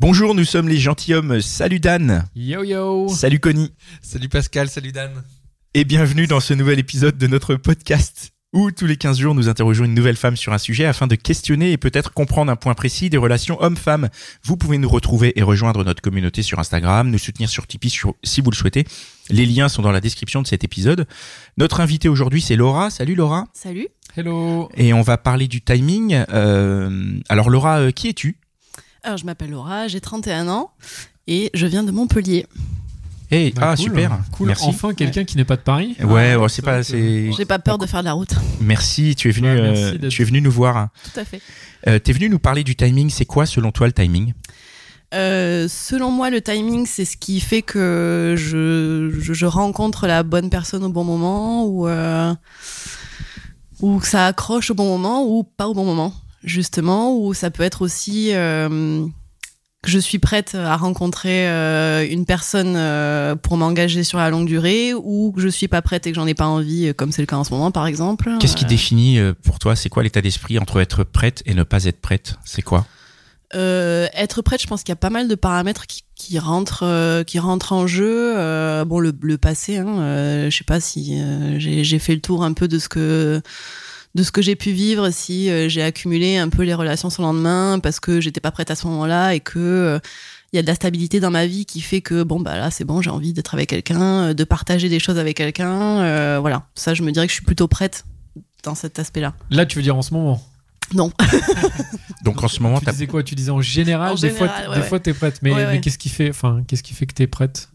Bonjour, nous sommes les gentilshommes. Salut Dan. Yo yo Salut Connie. Salut Pascal, salut Dan. Et bienvenue dans ce nouvel épisode de notre podcast où tous les 15 jours nous interrogeons une nouvelle femme sur un sujet afin de questionner et peut-être comprendre un point précis des relations hommes-femmes. Vous pouvez nous retrouver et rejoindre notre communauté sur Instagram, nous soutenir sur Tipeee sur- si vous le souhaitez. Les liens sont dans la description de cet épisode. Notre invitée aujourd'hui c'est Laura. Salut Laura. Salut. Hello Et on va parler du timing. Euh, alors Laura, euh, qui es-tu? Alors, je m'appelle Laura, j'ai 31 ans et je viens de Montpellier. Eh, Bah, ah cool. super. Cool, Merci. enfin quelqu'un qui n'est pas de Paris. Ouais, Ah, ouais, c'est pas. J'ai pas peur de faire de la route. Merci, tu es venu, Ouais, euh, tu es venu nous voir. Tout à fait. Euh, T'es venu nous parler du timing. C'est quoi, selon toi, le timing? Euh, selon moi, le timing, c'est ce qui fait que je, je, je rencontre la bonne personne au bon moment ou, euh, ou que ça accroche au bon moment ou pas au bon moment, justement. Ou ça peut être aussi euh, que je suis prête à rencontrer euh, une personne euh, pour m'engager sur la longue durée ou que je suis pas prête et que j'en ai pas envie, comme c'est le cas en ce moment, par exemple. Qu'est-ce qui Euh, définit pour toi C'est quoi l'état d'esprit entre être prête et ne pas être prête? C'est quoi? Euh, être prête, je pense qu'il y a pas mal de paramètres qui, qui rentrent, euh, qui rentrent en jeu. Euh, bon, le, le passé, hein, euh, je sais pas si euh, j'ai fait le tour un peu de ce que de ce que j'ai pu vivre, si euh, j'ai accumulé un peu les relations sur le lendemain parce que j'étais pas prête à ce moment-là et que euh, il y a de la stabilité dans ma vie qui fait que bon bah là c'est bon, j'ai envie d'être avec quelqu'un, euh, de partager des choses avec quelqu'un. euh, voilà, ça je me dirais que je suis plutôt prête dans cet aspect-là. Là, tu veux dire en ce moment? Non. Donc en ce moment, Tu disais quoi? Tu disais en général, En des général, fois, ouais, des ouais. fois t'es prête, mais, Ouais, ouais. mais qu'est-ce qui fait, enfin, qu'est-ce qui fait que t'es prête?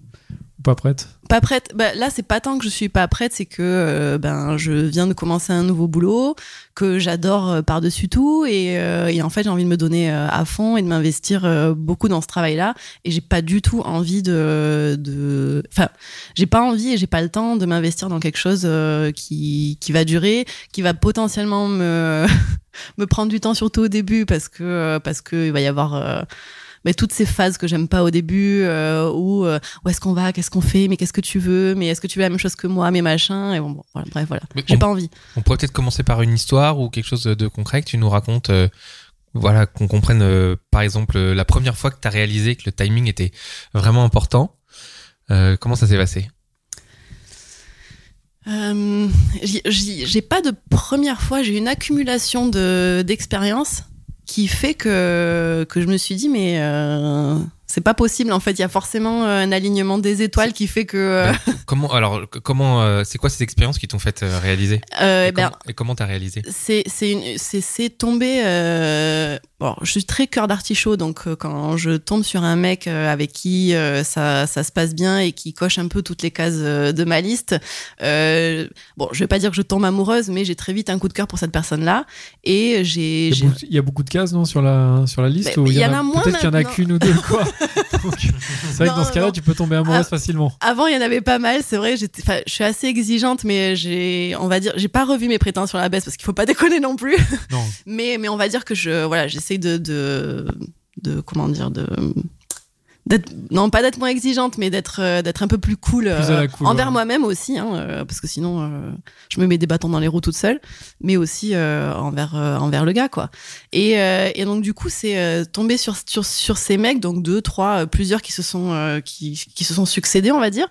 Pas prête Pas prête. Bah, là, c'est pas tant que je suis pas prête, c'est que euh, ben je viens de commencer un nouveau boulot que j'adore euh, par-dessus tout et, euh, et en fait j'ai envie de me donner à fond et de m'investir beaucoup dans ce travail-là et j'ai pas du tout envie de, de... enfin j'ai pas envie et j'ai pas le temps de m'investir dans quelque chose qui qui va durer, qui va potentiellement me me prendre du temps surtout au début parce que parce que il va y avoir toutes ces phases que j'aime pas au début euh, où euh, où est-ce qu'on va, qu'est-ce qu'on fait, mais qu'est-ce que tu veux, mais est-ce que tu veux la même chose que moi, mais machin, et bon, bon voilà, bref, voilà. J'ai pas envie. On pourrait peut-être commencer par une histoire ou quelque chose de concret que tu nous racontes. euh, voilà, qu'on comprenne, par exemple, la première fois que tu as réalisé que le timing était vraiment important. Comment ça s'est passé? Euh, j'ai pas de première fois, j'ai une accumulation de d'expériences qui fait que que je me suis dit mais euh, c'est pas possible en fait, il y a forcément euh, un alignement des étoiles qui fait que euh, Ben, Comment alors comment euh, c'est quoi ces expériences qui t'ont fait euh, réaliser? Euh, et, eh ben, comment, et comment t'as réalisé? c'est c'est tombé euh, bon je suis très cœur d'artichaut donc euh, quand je tombe sur un mec euh, avec qui euh, ça ça se passe bien et qui coche un peu toutes les cases euh, de ma liste euh, bon je vais pas dire que je tombe amoureuse mais j'ai très vite un coup de cœur pour cette personne là et j'ai il y, a beaucoup, a de cases non sur la sur la liste Mais- ou il y en a moins Peut-être qu'il y en a qu'une ou deux quoi? C'est vrai que dans ce cas-là, tu peux tomber amoureuse Ah. facilement. Avant, il y en avait pas mal, c'est vrai. Enfin, je suis assez exigeante, mais j'ai, on va dire, j'ai pas revu mes prétentions à la baisse parce qu'il faut pas déconner non plus. Non. Mais, mais on va dire que je, voilà, j'essaie de, de, de, comment dire, de, non, pas d'être moins exigeante, mais d'être, euh, d'être un peu plus cool, euh, cool, envers ouais. moi-même aussi, hein, euh, parce que sinon, euh, je me mets des bâtons dans les roues toute seule, mais aussi euh, envers, euh, envers le gars, quoi. Et, euh, et donc du coup, c'est euh, tombé sur, sur, sur ces mecs, donc deux, trois, euh, plusieurs qui se sont, euh, qui, qui se sont succédés, on va dire.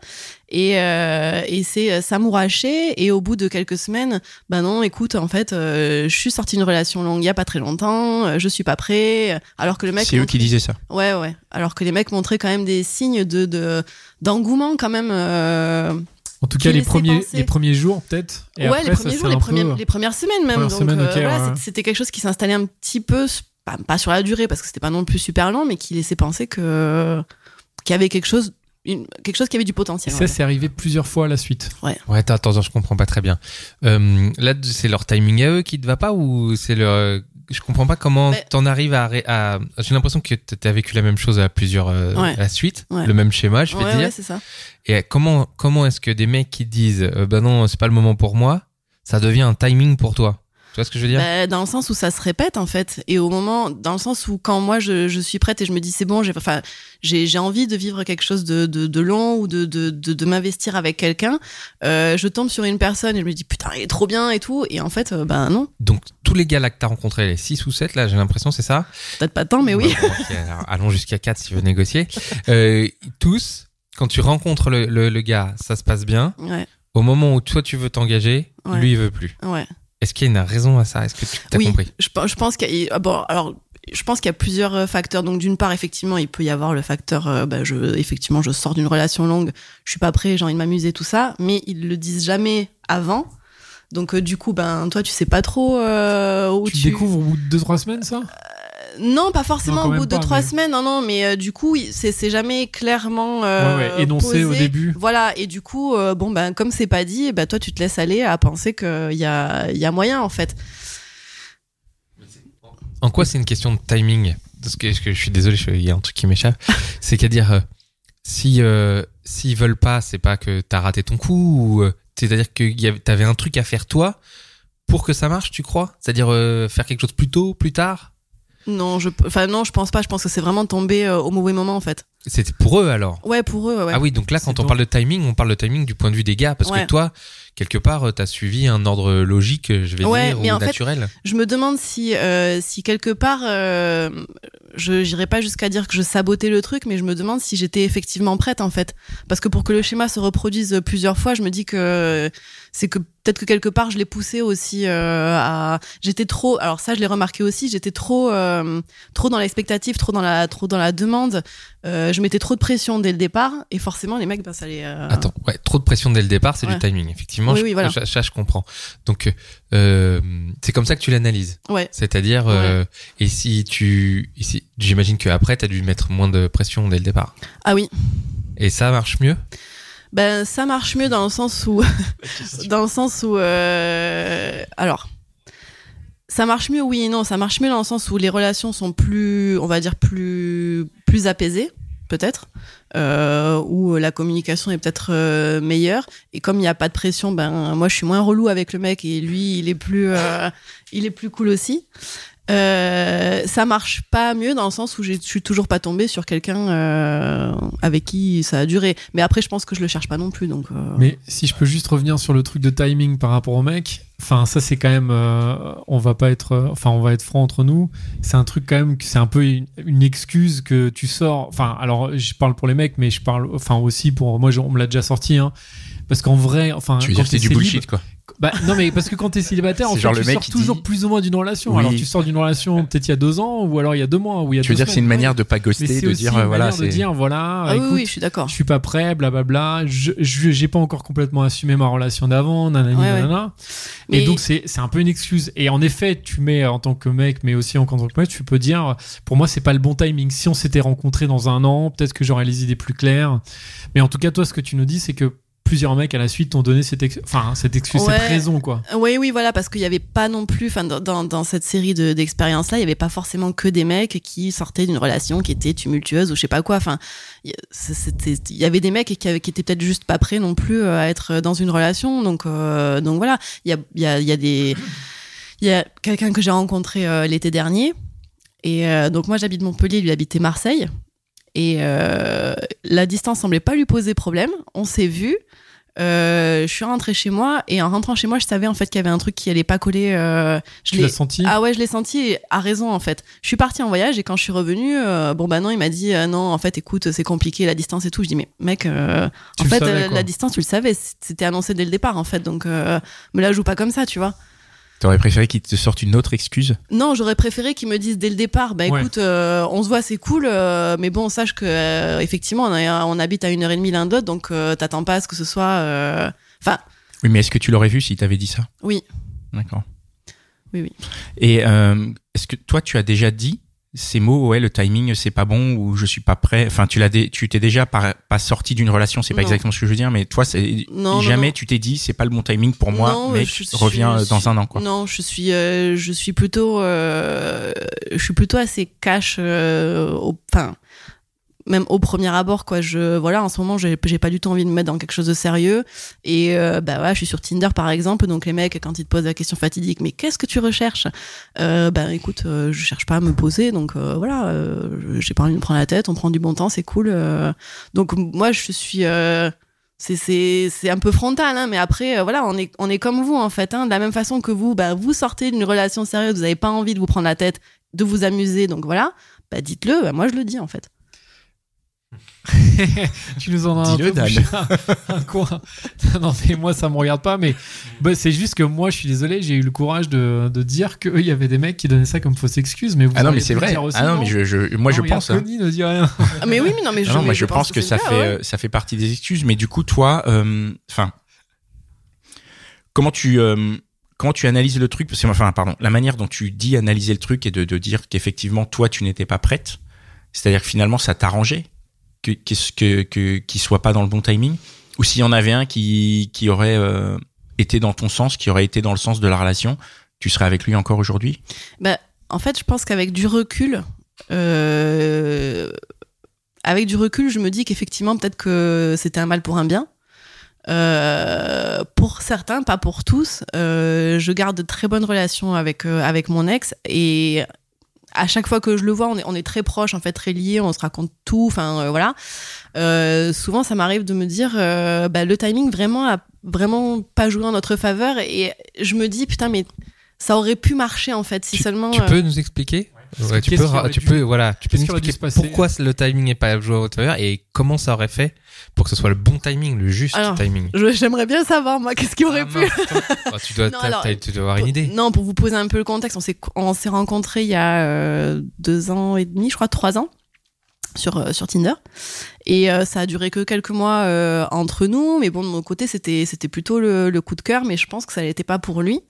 Et, euh, et c'est euh, s'amouracher. Et au bout de quelques semaines, bah non, écoute, en fait, euh, je suis sortie d'une relation longue il y a pas très longtemps, euh, je suis pas prêt. Alors que le mec. c'est eux qui disaient ça. Ouais, ouais. Alors que les mecs montraient quand même des signes de de- d'engouement quand même. euh, En tout cas, les premiers, penser. les premiers jours peut-être. Ouais, après, les ça premiers jours, les, un premières, peu- les premières semaines même. Première Donc semaine, euh, ok, voilà, ouais. c'était quelque chose qui s'installait un petit peu, pas, pas sur la durée parce que c'était pas non plus super long, mais qui laissait penser que qu'il y avait quelque chose, une- quelque chose qui avait du Et potentiel. ça, c'est arrivé plusieurs fois à la suite. Ouais, attends, attends, je comprends pas très bien. Euh, là, c'est leur timing à eux qui te va pas ou c'est leur je comprends pas comment Mais- t'en arrives à, j'ai l'impression que t'as vécu la même chose à plusieurs euh, Ouais. à la suite, Ouais. le même schéma, je vais ouais, dire. ouais, c'est ça. Et comment comment est-ce que des mecs qui disent euh, bah non, c'est pas le moment pour moi, ça devient un timing pour toi? Tu vois ce que je veux dire? Bah, dans le sens où ça se répète en fait et au moment dans le sens où quand moi je, je suis prête et je me dis c'est bon j'ai enfin j'ai envie de vivre quelque chose de de, de long ou de de de, de m'investir avec quelqu'un euh, je tombe sur une personne et je me dis putain il est trop bien et tout et en fait euh, ben non Donc tous les gars là que t'as rencontrés, les 6 ou 7 là, j'ai l'impression c'est ça? Peut-être pas tant mais oui bon, alors, allons jusqu'à 4 si tu veux négocier. Euh, tous, quand tu rencontres le, le, le gars, ça se passe bien. ouais Au moment où toi tu veux t'engager, Ouais. lui il veut plus. ouais Est-ce qu'il y a une raison à ça? Est-ce que tu as oui compris? je, je pense qu'il y a bon alors je pense qu'il y a plusieurs euh, facteurs. Donc d'une part, effectivement, il peut y avoir le facteur, euh, bah, je, effectivement, je sors d'une relation longue, je suis pas prêt, j'ai envie de m'amuser, tout ça. Mais ils le disent jamais avant. Donc euh, du coup, ben toi, tu sais pas trop euh, où Tu, tu, découvres au bout de 2-3 semaines, ça? Non, pas forcément Non, au bout de pas, trois mais- semaines. Non, non, mais euh, du coup, c'est jamais clairement euh, Ouais, ouais, énoncé au début. Voilà, et du coup, euh, bon ben comme c'est pas dit, ben toi, tu te laisses aller à penser qu'il y a, il y a moyen en fait. En quoi c'est une question de timing? Parce que, parce que je suis désolé, il y a un truc qui m'échappe. c'est qu'à dire, euh, si euh, s'ils veulent pas, c'est pas que t'as raté ton coup, ou euh, c'est-à-dire que t'avais un truc à faire toi pour que ça marche, tu crois? C'est-à-dire euh, faire quelque chose plus tôt, plus tard? Non, je, enfin non, je pense pas. Je pense que c'est vraiment tombé euh, au mauvais moment en fait. C'était pour eux alors Ouais, pour eux, ouais. Ah oui, donc là, quand on parle de timing, on parle de timing du point de vue des gars, parce Ouais. que toi, quelque part, euh, t'as suivi un ordre logique, je vais Ouais, dire, mais ou en fait, naturel. Je me demande si, euh, si quelque part, euh, je j'irai pas jusqu'à dire que je sabotais le truc, mais je me demande si j'étais effectivement prête en fait. Parce que pour que le schéma se reproduise plusieurs fois, je me dis que c'est que peut-être que quelque part je l'ai poussé aussi euh, à. J'étais trop. Alors ça, je l'ai remarqué aussi. J'étais trop, euh, trop dans l'expectative, trop dans la, trop dans la demande. Euh, je mettais trop de pression dès le départ, et forcément les mecs, ben ça les. euh, Attends, ouais, trop de pression dès le départ, c'est Ouais. du timing, effectivement. Oui, je, oui, voilà. ça, ça, je comprends. Donc, euh, c'est comme ça que tu l'analyses. Ouais. C'est-à-dire, et si tu, si- j'imagine qu'après, t'as dû mettre moins de pression dès le départ. Ah oui. Et ça marche mieux? Ben ça marche mieux dans le sens où dans le sens où alors ça marche mieux oui et non. Ça marche mieux dans le sens où les relations sont plus on va dire plus plus apaisées peut-être euh, où la communication est peut-être euh, meilleure. Et comme il n'y a pas de pression ben moi je suis moins relou avec le mec et lui il est plus euh, il est plus cool aussi euh, ça marche pas mieux dans le sens où je suis toujours pas tombée sur quelqu'un euh, avec qui ça a duré. Mais après, je pense que je le cherche pas non plus. Donc, euh, Mais si je peux juste revenir sur le truc de timing par rapport au mec, enfin ça c'est quand même, euh, on va pas être, enfin on va être franc entre nous. C'est un truc quand même que c'est un peu une, une excuse que tu sors. Enfin alors je parle pour les mecs, mais je parle, enfin aussi pour moi, je- on me l'a déjà sorti. Hein, parce qu'en vrai, enfin, Tu veux dire que c'est du célib- bullshit, quoi. Bah, non, mais parce que quand t'es célibataire, en C'est fait, genre tu le mec sors qui toujours dit- plus ou moins d'une relation. Oui. Alors, tu sors d'une relation peut-être il y a deux ans, ou alors il y a deux mois, ou il y a Tu veux dire que c'est une manière de pas ghoster, c'est de aussi dire, une voilà, manière de c'est. dire, voilà, ah oui, écoute, oui, je suis d'accord. je suis pas prêt, blablabla. Je, je j'ai pas encore complètement assumé ma relation d'avant, nanani, Ouais, ouais. nanana. Mais- Et donc c'est c'est un peu une excuse. Et en effet, tu mets en tant que mec, mais aussi en tant que mec, tu peux dire, pour moi, c'est pas le bon timing. Si on s'était rencontrés dans un an, peut-être que j'aurais les idées plus claires. Mais en tout cas, toi, ce que tu nous dis, c'est que plusieurs mecs à la suite t'ont donné cette, ex- enfin, cette excuse, Ouais. cette raison, quoi. Oui, oui, voilà, parce qu'il y avait pas non plus, enfin, dans, cette série de- d'expériences-là, il y avait pas forcément que des mecs qui sortaient d'une relation qui était tumultueuse ou je sais pas quoi. Enfin, il y- avait des mecs qui, avaient, qui étaient peut-être juste pas prêts non plus euh, à être dans une relation. Donc, euh, donc voilà, il y a, y a, il y a des, il y a quelqu'un que j'ai rencontré euh, l'été dernier. Et euh, donc moi, j'habite Montpellier, lui habitait Marseille. Et euh, la distance semblait pas lui poser problème. On s'est vu. Euh, je suis rentrée chez moi et en rentrant chez moi, je savais en fait qu'il y avait un truc qui allait pas coller. euh, je l'ai- senti? Ah ouais, je l'ai senti et à raison en fait. Je suis partie en voyage et quand je suis revenue, euh, bon bah non, il m'a dit non, en fait, écoute, c'est compliqué la distance et tout. Je dis mais mec, en fait, savais, la distance, tu le savais, c'était annoncé dès le départ en fait, donc me la joue pas comme ça, tu vois. T'aurais préféré qu'il te sorte une autre excuse? Non, j'aurais préféré qu'ils me disent dès le départ, bah Ouais. écoute, euh, on se voit, c'est cool, euh, mais bon, sache que euh, effectivement, on, a- on habite à une heure et demie l'un de l'autre, donc euh, t'attends pas à ce que ce soit. euh, Enfin, Oui, mais est-ce que tu l'aurais vu s'il t'avait dit ça? Oui, D'accord. oui, oui. Et euh, est-ce que toi, tu as déjà dit ces mots, ouais, le timing, c'est pas bon ou je suis pas prêt. Enfin, tu l'as, tu t'es déjà pas, pas sorti d'une relation, c'est pas Non. exactement ce que je veux dire, mais toi, c'est jamais non. tu t'es dit, c'est pas le bon timing pour moi, Non, mais je- reviens euh, dans un an, quoi. Non, je suis, euh, je suis plutôt, euh, je suis plutôt assez cash. euh, au- Enfin, même au premier abord, quoi. Je, voilà, en ce moment, j'ai pas du tout envie de me mettre dans quelque chose de sérieux. Et euh, bah ouais, je suis sur Tinder, par exemple. Donc les mecs, quand ils te posent la question fatidique, mais qu'est-ce que tu recherches? Euh, Ben écoute, euh, je cherche pas à me poser, donc euh, voilà, euh, j'ai pas envie de me prendre la tête. On prend du bon temps, c'est cool. euh. donc moi, je suis. c'est un peu frontal hein, mais après voilà on est on est comme vous en fait hein, de la même façon que vous bah vous sortez d'une relation sérieuse vous avez pas envie de vous prendre la tête de vous amuser donc voilà bah dites-le bah, moi je le dis en fait tu nous en as un peu bouché un, un coin. non, mais moi, ça me regarde pas. Mais bah, c'est juste que moi, je suis désolé, j'ai eu le courage de, de dire qu'il y avait des mecs qui donnaient ça comme fausse excuse. Mais vous Ah non, mais c'est vrai. dire aussi, Ah non, mais je, je- moi, Non, je pense. hein. Connie ne dit rien. Ah, mais oui mais non mais je, Non, mais moi je pense que, c'est ça cas, fait ouais. euh, ça fait partie des excuses, mais du coup toi, euh, comment tu euh, comment tu analyses le truc? Parce que enfin, pardon, la manière dont tu dis analyser le truc et de, de dire qu'effectivement toi tu n'étais pas prête, c'est-à-dire que finalement ça t'arrangeait que que que soit pas dans le bon timing, ou s'il y en avait un qui qui aurait euh, été dans ton sens, qui aurait été dans le sens de la relation, tu serais avec lui encore aujourd'hui? Bah, en fait, je pense qu'avec du recul, euh, avec du recul, je me dis qu'effectivement, peut-être que c'était un mal pour un bien. Euh, pour certains, pas pour tous, je garde de très bonnes relations avec avec mon ex et à chaque fois que je le vois, on est, on est très proches, en fait, très liés, on se raconte tout, enfin euh, voilà. Euh, souvent, ça m'arrive de me dire, euh, bah, le timing vraiment a vraiment pas joué en notre faveur et je me dis putain mais ça aurait pu marcher en fait si tu, seulement. tu euh, peux nous expliquer? Ouais, tu peux, qui ra- aurait tu dû- peux, voilà, tu peux qu'est-ce nous expliquer pourquoi le timing n'est pas joué à votre faveur et comment ça aurait fait? Pour que ce soit le bon timing, le juste Alors, timing. je- J'aimerais bien savoir moi qu'est-ce qui aurait Ah, pu. tu dois, Non, alors, tu dois avoir une idée. Non, pour vous poser un peu le contexte, on s'est on s'est rencontrés il y a euh, deux ans et demi, je crois trois ans sur euh, sur Tinder et euh, ça a duré que quelques mois euh, entre nous mais bon de mon côté c'était c'était plutôt le, le coup de cœur mais je pense que ça n'était pas pour lui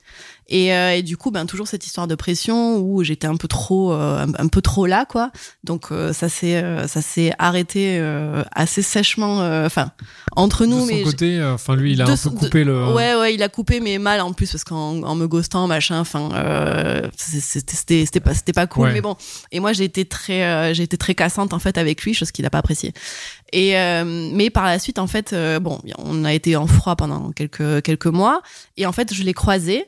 et, euh, et du coup ben toujours cette histoire de pression où j'étais un peu trop euh, un, un peu trop là quoi donc euh, ça s'est euh, ça s'est arrêté euh, assez sèchement euh, enfin entre de nous son mais côté, enfin lui, il a de un son- peu coupé de- le. Ouais, ouais, il a coupé, mais mal en plus, parce qu'en en me ghostant, machin, enfin, euh, c'était c'était- pas, c'était pas cool, Ouais. mais bon. Et moi, j'ai été très, euh, j'ai été très cassante, en fait, avec lui, chose qu'il a pas appréciée. Et, euh, mais par la suite, en fait, euh, bon, on a été en froid pendant quelques, quelques mois, et en fait, je l'ai croisé.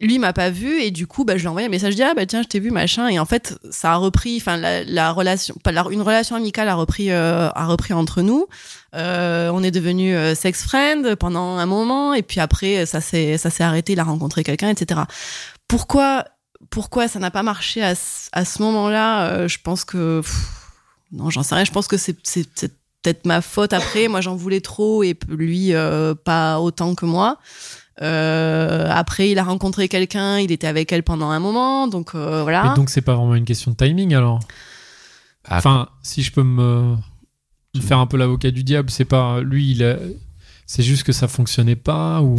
Lui m'a pas vu et du coup bah je lui ai envoyé un message je dis ah bah tiens je t'ai vu machin. Et en fait ça a repris enfin la, la relation une relation amicale a repris euh, a repris entre nous. On est devenu sex friend pendant un moment et puis après ça s'est ça s'est arrêté il a rencontré quelqu'un etc pourquoi pourquoi ça n'a pas marché à, à ce moment-là? Euh, je pense que non j'en sais rien. Je pense que c'est peut-être ma faute après. Moi j'en voulais trop et lui euh, pas autant que moi. Euh, après il a rencontré quelqu'un il était avec elle pendant un moment donc euh, voilà. Et donc, c'est pas vraiment une question de timing alors? Ah, Enfin, si je peux me, me faire un peu l'avocat du diable, c'est pas lui, il a- c'est juste que ça fonctionnait pas ou?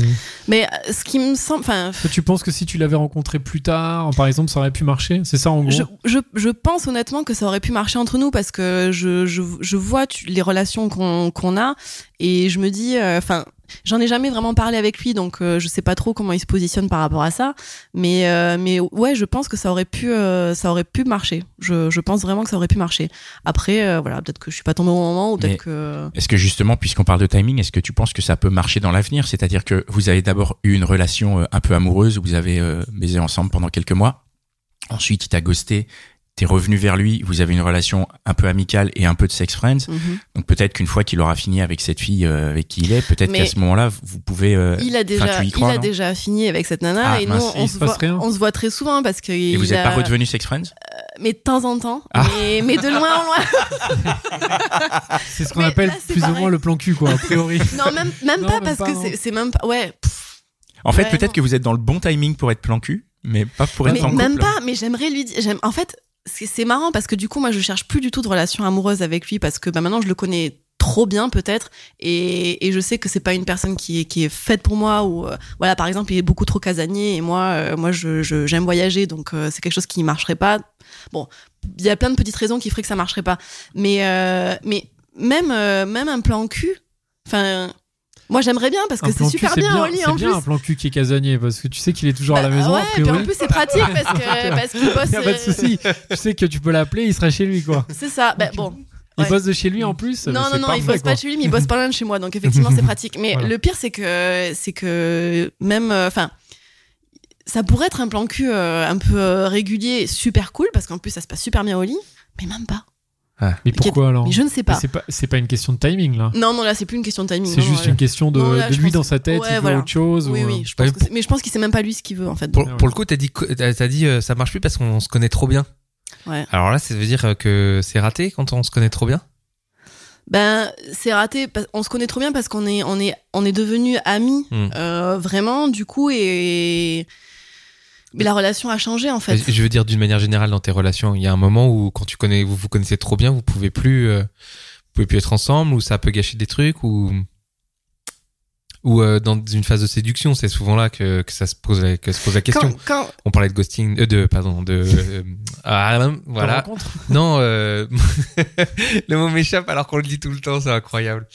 mais euh, ce qui me semble enfin tu penses que si tu l'avais rencontré plus tard, par exemple, ça aurait pu marcher? C'est ça en gros? Je, je, je pense honnêtement que ça aurait pu marcher entre nous parce que je, je, je vois tu- les relations qu'on qu'on a et je me dis, euh, enfin, j'en ai jamais vraiment parlé avec lui donc euh, je sais pas trop comment il se positionne par rapport à ça, mais euh, mais ouais, je pense que ça aurait pu euh, ça aurait pu marcher. Je, je pense vraiment que ça aurait pu marcher. Après, euh, voilà, peut-être que je suis pas tombée au bon moment ou peut-être que Est-ce que justement, puisqu'on parle de timing, est-ce que tu penses que ça peut marcher dans l'avenir? C'est-à-dire que vous avez d'abord eu une relation un peu amoureuse où vous avez baisé ensemble pendant quelques mois. Ensuite, il t'a ghosté. T'es revenu vers lui. Vous avez une relation un peu amicale et un peu de sex friends. Mhm. Donc peut-être qu'une fois qu'il aura fini avec cette fille euh, avec qui il est, peut-être qu'à ce moment-là, vous pouvez. euh, il a déjà tu y il a déjà fini avec cette nana Ah, et nous mince, on il se voit on se voit très souvent parce que Et vous n'êtes pas redevenus sex friends mais de temps en temps Ah. mais, mais de loin en loin C'est ce qu'on appelle là, plus ou pareil. moins le plan cul, quoi, a priori. Non, même, même Non, pas même parce pas, que non. c'est- même pas. Ouais. pff, En fait, Ouais, peut-être que vous êtes dans le bon timing pour être plan cul, mais pas pour être mais en même couple. pas. Mais j'aimerais lui dire. j'aime- En fait, c'est marrant parce que du coup, moi, je cherche plus du tout de relation amoureuse avec lui parce que bah, maintenant, je le connais trop bien peut-être et, et je sais que c'est pas une personne qui est, qui est faite pour moi ou euh, voilà par exemple il est beaucoup trop casanier et moi euh, moi je j'aime voyager donc euh, c'est quelque chose qui marcherait pas Bon, il y a plein de petites raisons qui feraient que ça marcherait pas. Mais, mais même, même un plan cul, enfin, moi j'aimerais bien parce que c'est super bien, au lit C'est en bien plus. un plan cul qui est casanier parce que tu sais qu'il est toujours à la Bah, maison. ouais, a puis en plus c'est pratique parce que parce qu'il bosse. Y a pas de euh, souci. tu sais que tu peux l'appeler, il sera chez lui quoi. C'est ça. Bah, bon. Il Ouais. bosse de chez lui en plus. Non, non, non, parfait, il bosse quoi. pas chez lui, mais il bosse pas loin de chez moi, donc effectivement, c'est pratique. Mais Voilà. le pire, c'est que, c'est que même, euh, enfin, ça pourrait être un plan cul euh, un peu euh, régulier, super cool, parce qu'en plus, ça se passe super bien au lit, mais même pas. Mais pourquoi alors Mais je ne sais pas. C'est pas, c'est pas une question de timing là. Non, non, là, c'est plus une question de timing. C'est juste une question de, Non, là, de je lui pense- dans sa tête, Ouais, il veut voilà. autre chose. Oui, ou, oui, euh, je pense Ouais, que c'est- mais je pense qu'il sait même pas lui ce qu'il veut, en fait. Pour, Ouais, pour le coup, t'as dit, t'as dit euh, ça marche plus parce qu'on se connaît trop bien. Ouais. Alors là, ça veut dire que c'est raté quand on se connaît trop bien? Ben, c'est raté. parce- On se connaît trop bien parce qu'on est, on est, on est devenus amis, Hmm. euh, vraiment, du coup, et. Mais la relation a changé, en fait. Je veux dire d'une manière générale dans tes relations, il y a un moment où quand tu connais, vous vous connaissez trop bien, vous pouvez plus, euh, vous pouvez plus être ensemble, ou ça peut gâcher des trucs, ou ou euh, dans une phase de séduction, c'est souvent là que, que ça se pose la, que se pose la question. Quand, quand, On parlait de ghosting, euh, de pardon, de euh, ah, voilà. rencontre. Non, euh, le mot m'échappe alors qu'on le dit tout le temps, c'est incroyable.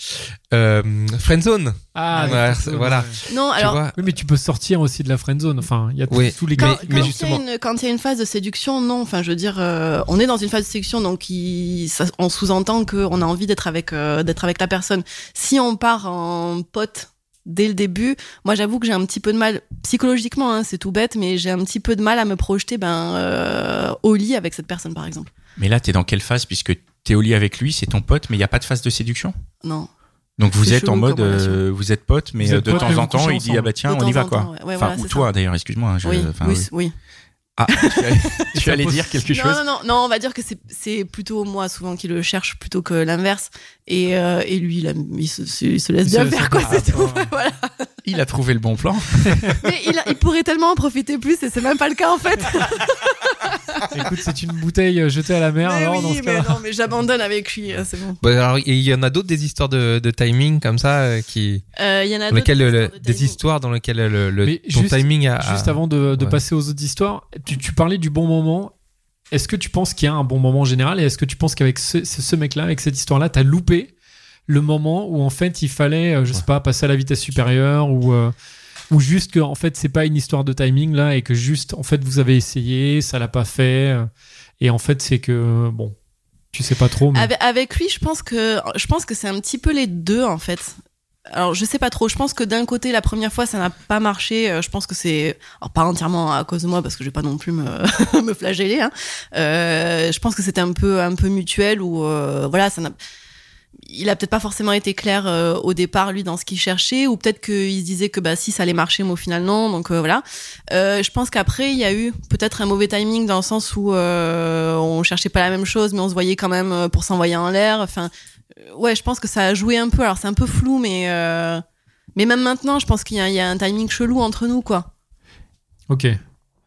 Euh, friendzone. Ah, Ouais, voilà. non, Tu alors. vois Oui, mais tu peux sortir aussi de la friend zone. Enfin, il y a tous- Oui, tous les Quand, cas. quand mais il y a justement- une- quand il y a une phase de séduction, non. Enfin, je veux dire, euh, on est dans une phase de séduction, donc il, ça- on sous-entend qu'on a envie d'être avec, euh, d'être avec la personne. Si on part en pote dès le début, moi, j'avoue que j'ai un petit peu de mal psychologiquement. hein, c'est tout bête, mais j'ai un petit peu de mal à me projeter, ben, euh, au lit avec cette personne, par exemple. Mais là, t'es dans quelle phase? Puisque t'es au lit avec lui, c'est ton pote, mais il y a pas de phase de séduction? Non. Donc vous êtes en mode, euh, vous êtes potes, mais euh, êtes de potes, temps en temps, il dit ah bah tiens, on y va quoi. temps, ouais. Ouais, enfin voilà, ou toi d'ailleurs, excuse-moi. je- Oui, enfin, oui, oui. oui. Ah, tu allais, tu allais dire quelque Non, chose. non, non, non, on va dire que c'est plutôt moi souvent qui le cherche plutôt que l'inverse. Et, euh, et lui, il, a- il se, il se laisse Il se bien laisse faire, quoi, c'est tout. Ah, voilà. Il a trouvé le bon plan. Mais il, a- il pourrait tellement en profiter plus et c'est même pas le cas en fait. Écoute, c'est une bouteille euh, jetée à la mer. mais alors, dans oui, ce mais cas-là. non, mais j'abandonne avec lui, euh, c'est bon. Bah, alors, il y en a d'autres des histoires de, de timing comme ça qui, Euh, Il y en a dans lesquelles d'autres le- histoires de des timing. histoires dans lesquelles le, ton juste- timing a, a- Juste avant de, de ouais. passer aux autres histoires, tu, tu parlais du bon moment. Est-ce que tu penses qu'il y a un bon moment en général et est-ce que tu penses qu'avec ce, mec-là, avec cette histoire-là, t'as loupé le moment où en fait il fallait, euh, je sais pas, passer à la vitesse supérieure ou euh, ou juste que en fait c'est pas une histoire de timing là et que juste en fait vous avez essayé, ça l'a pas fait euh, et en fait c'est que bon, tu sais pas trop. Mais... Avec, avec lui, je pense que je pense que c'est un petit peu les deux en fait. Alors je sais pas trop. Je pense que d'un côté, la première fois, ça n'a pas marché. Euh, Je pense que c'est alors pas entièrement à cause de moi parce que je vais pas non plus me, me flageller. Hein. Euh, je pense que c'était un peu un peu mutuel ou euh, voilà, ça n'a. Il a peut-être pas forcément été clair euh, au départ lui dans ce qu'il cherchait ou peut-être qu'il se disait que bah si ça allait marcher mais au final non donc euh, voilà. Euh, je pense qu'après il y a eu peut-être un mauvais timing dans le sens où euh, on cherchait pas la même chose mais on se voyait quand même pour s'envoyer en l'air. Enfin ouais, je pense que ça a joué un peu. Alors c'est un peu flou, mais euh, mais même maintenant, je pense qu'il y, y a un timing chelou entre nous, quoi. Ok.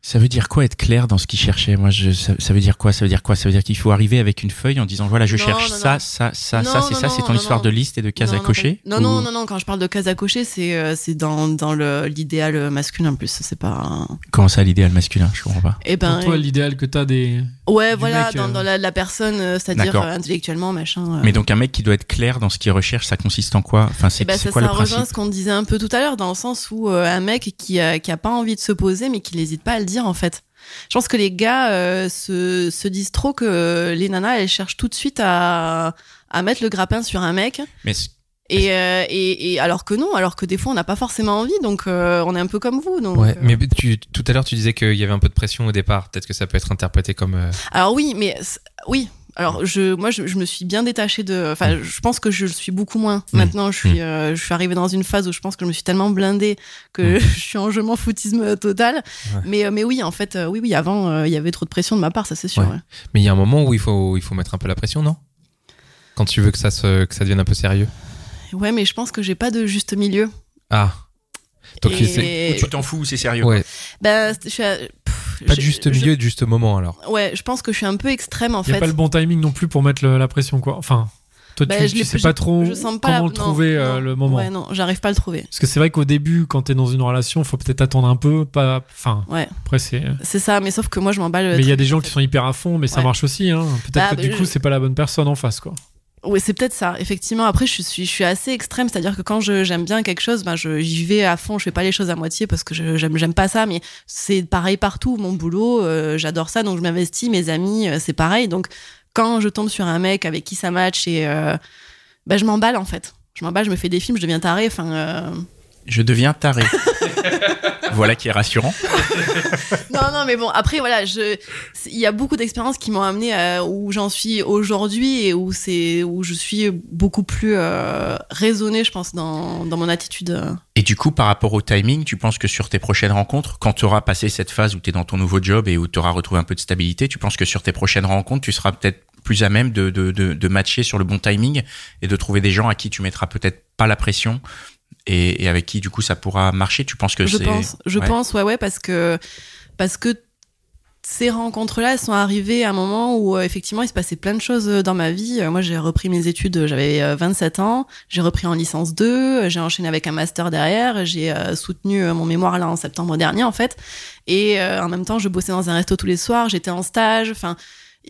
Ça veut dire quoi être clair dans ce qu'il cherchait? Moi, je, ça, ça veut dire quoi? Ça veut dire quoi? Ça veut dire qu'il faut arriver avec une feuille en disant voilà, je Non, cherche non, ça, non. ça, ça, Non, ça, c'est ça, c'est ton non, histoire non. de liste et de cases non, à cocher Non, Ou- non, non, non. Quand je parle de cases à cocher, c'est euh, c'est dans dans le l'idéal masculin en plus. C'est pas. un- Comment ça, l'idéal masculin? Je comprends pas. Eh ben. Pour toi, l'idéal que t'as des. ouais, voilà, mec, dans, euh, dans la, la personne, euh, c'est-à-dire euh, intellectuellement, machin. euh. Mais donc un mec qui doit être clair dans ce qu'il recherche, ça consiste en quoi? Enfin, c'est Eh ben, c'est ça, quoi ça le rejoint principe? ce qu'on disait un peu tout à l'heure, dans le sens où euh, un mec qui a, qui a pas envie de se poser, mais qui n'hésite pas à le dire, en fait. Je pense que les gars euh, se, se disent trop que les nanas, elles cherchent tout de suite à, à mettre le grappin sur un mec. Mais Et, euh, et, et alors que non, alors que des fois on n'a pas forcément envie, donc euh, on est un peu comme vous. Donc, Ouais, mais tu, tout à l'heure tu disais qu'il y avait un peu de pression au départ. Peut-être que ça peut être interprété comme. Alors oui, mais oui. Alors je, moi, je, je me suis bien détachée de. Enfin, je pense que je le suis beaucoup moins. Mm. Maintenant, je suis, euh, je suis arrivée dans une phase où je pense que je me suis tellement blindée que Mm. je suis en je m'en foutisme total. Ouais. Mais, euh, mais oui, en fait, euh, oui, oui. Avant, euh, il y avait trop de pression de ma part, ça c'est sûr. Ouais. ouais. Mais il y a un moment où il faut, il faut mettre un peu la pression, non? Quand tu veux que ça, se, que ça devienne un peu sérieux. Ouais, mais je pense que j'ai pas de juste milieu. Ah. Donc Et- c'est. tu t'en fous, c'est sérieux. Ouais, Ben, je suis à- pas de juste je- milieu et de juste moment alors. Ouais, je pense que je suis un peu extrême en Il n'y a fait. pas le bon timing non plus pour mettre le- la pression, quoi. Enfin, Toi, Bah, tu, je tu sais pas trop je sens pas comment la- le trouver non, euh, non. le moment. Ouais, non, j'arrive pas à le trouver. Parce que c'est vrai qu'au début, quand t'es dans une relation, faut peut-être attendre un peu. Pas, enfin, Ouais, après c'est. c'est ça, mais sauf que moi je m'emballe. Mais il y a des gens en qui fait. sont hyper à fond, mais ça marche aussi. Hein. Peut-être Bah, que bah, du coup, je- c'est pas la bonne personne en face, quoi. Oui, c'est peut-être ça, effectivement. Après, je suis, je suis assez extrême, c'est-à-dire que quand j'aime bien quelque chose, ben, j'y vais à fond, je fais pas les choses à moitié parce que j'aime j'aime pas ça, mais c'est pareil partout. Mon boulot, euh, j'adore ça, donc je m'investis. Mes amis, euh, c'est pareil. Donc, quand je tombe sur un mec avec qui ça match et euh, ben, je m'emballe en fait. Je m'emballe, je me fais des films, je deviens taré. Enfin, Je deviens taré. voilà qui est rassurant. non, non, mais bon, après, voilà, je, il y a beaucoup d'expériences qui m'ont amené à où j'en suis aujourd'hui et où c'est, où je suis beaucoup plus euh, raisonnée, je pense, dans, dans mon attitude. Et du coup, par rapport au timing, tu penses que sur tes prochaines rencontres, quand tu auras passé cette phase où tu es dans ton nouveau job et où tu auras retrouvé un peu de stabilité, tu penses que sur tes prochaines rencontres, tu seras peut-être plus à même de, de, de, de matcher sur le bon timing et de trouver des gens à qui tu mettras peut-être pas la pression et, et avec qui, du coup, ça pourra marcher Tu penses que je c'est... pense, je ouais. pense, ouais, ouais, parce que, parce que ces rencontres-là, elles sont arrivées à un moment où, euh, effectivement, il se passait plein de choses euh, dans ma vie. Euh, moi, j'ai repris mes études, j'avais euh, 27 ans, j'ai repris en licence 2, euh, j'ai enchaîné avec un master derrière, j'ai soutenu mon mémoire là en septembre dernier, en fait. Et en même temps, je bossais dans un resto tous les soirs, j'étais en stage, enfin,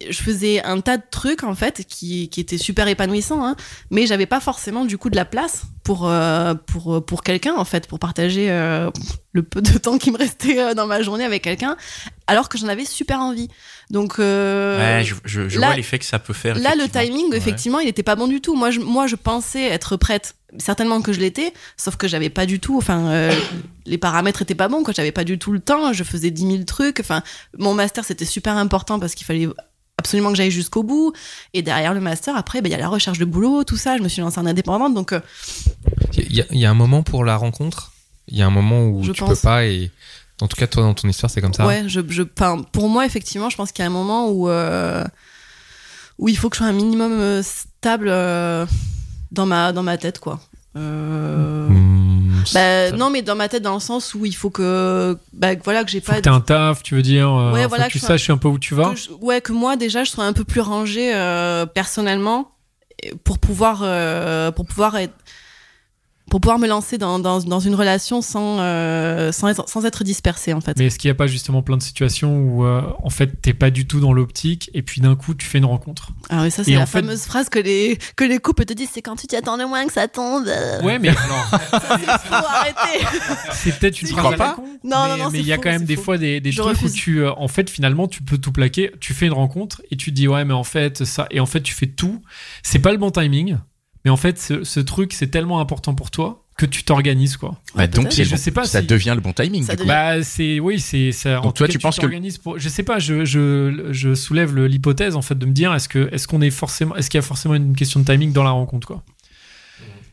je faisais un tas de trucs, en fait, qui, qui étaient super épanouissants, hein, mais j'avais pas forcément, du coup, de la place pour, euh, pour, pour quelqu'un, en fait, pour partager euh, le peu de temps qui me restait euh, dans ma journée avec quelqu'un, alors que j'en avais super envie. Donc, euh, Ouais, je, je, je là- vois l'effet que ça peut faire. Là, le timing, Ouais. effectivement, il était pas bon du tout. Moi, je, moi, je pensais être prête. Certainement que je l'étais, sauf que j'avais pas du tout. Enfin, euh, les paramètres étaient pas bons. Quoi, j'avais pas du tout le temps. Je faisais 10 000 trucs. Enfin, mon master, c'était super important parce qu'il fallait absolument que j'aille jusqu'au bout. Et derrière le master, après, ben, il y a la recherche de boulot, tout ça. Je me suis lancée en indépendante. Donc, euh, Il y, a- il y a un moment pour la rencontre? Il y a un moment où Je tu pense. peux pas et en tout cas toi dans ton histoire c'est comme ça? ouais, je, je, pour moi, effectivement, je pense qu'il y a un moment où, euh, où il faut que je sois un minimum euh, stable euh, dans, ma, dans ma tête, quoi. Euh, Hmm, Bah, non, mais dans ma tête, dans le sens où il faut que, bah, voilà, que j'ai pas. t'aies un taf, tu veux dire. euh, Ouais, faut voilà, que tu que je sois- saches un peu où tu vas. que je- ouais, que moi déjà, je sois un peu plus rangée euh, personnellement pour pouvoir, euh, pour pouvoir être, pour pouvoir me lancer dans, dans, dans une relation sans, euh, sans, être, sans être dispersée en fait. Mais est-ce qu'il n'y a pas justement plein de situations où euh, en fait t'es pas du tout dans l'optique et puis d'un coup tu fais une rencontre? Alors, et ça, c'est la fait- fameuse phrase que les, que les couples te disent c'est quand tu t'y attends le moins que ça tombe. euh, Ouais, mais arrêter. c'est peut-être une Tu phrase crois à la pas? con, Non, mais, non, non, mais il y a quand même des faux. fois des, des trucs refuse. où tu euh, en fait finalement tu peux tout plaquer, tu fais une rencontre et tu te dis ouais mais en fait ça et en fait tu fais tout, c'est pas le bon timing, mais en fait ce, ce truc c'est tellement important pour toi que tu t'organises quoi. Bah, Ouais, donc, peut-être. c'est Je bon. sais pas ça si- devient le bon timing. Ça du coup. devient- Bah c'est oui c'est ça. en Donc toi, cas, tu penses que- t'organises pour je sais pas je, je, je soulève l'hypothèse en fait de me dire est-ce que est-ce qu'on est forcément est-ce qu'il y a forcément une question de timing dans la rencontre quoi.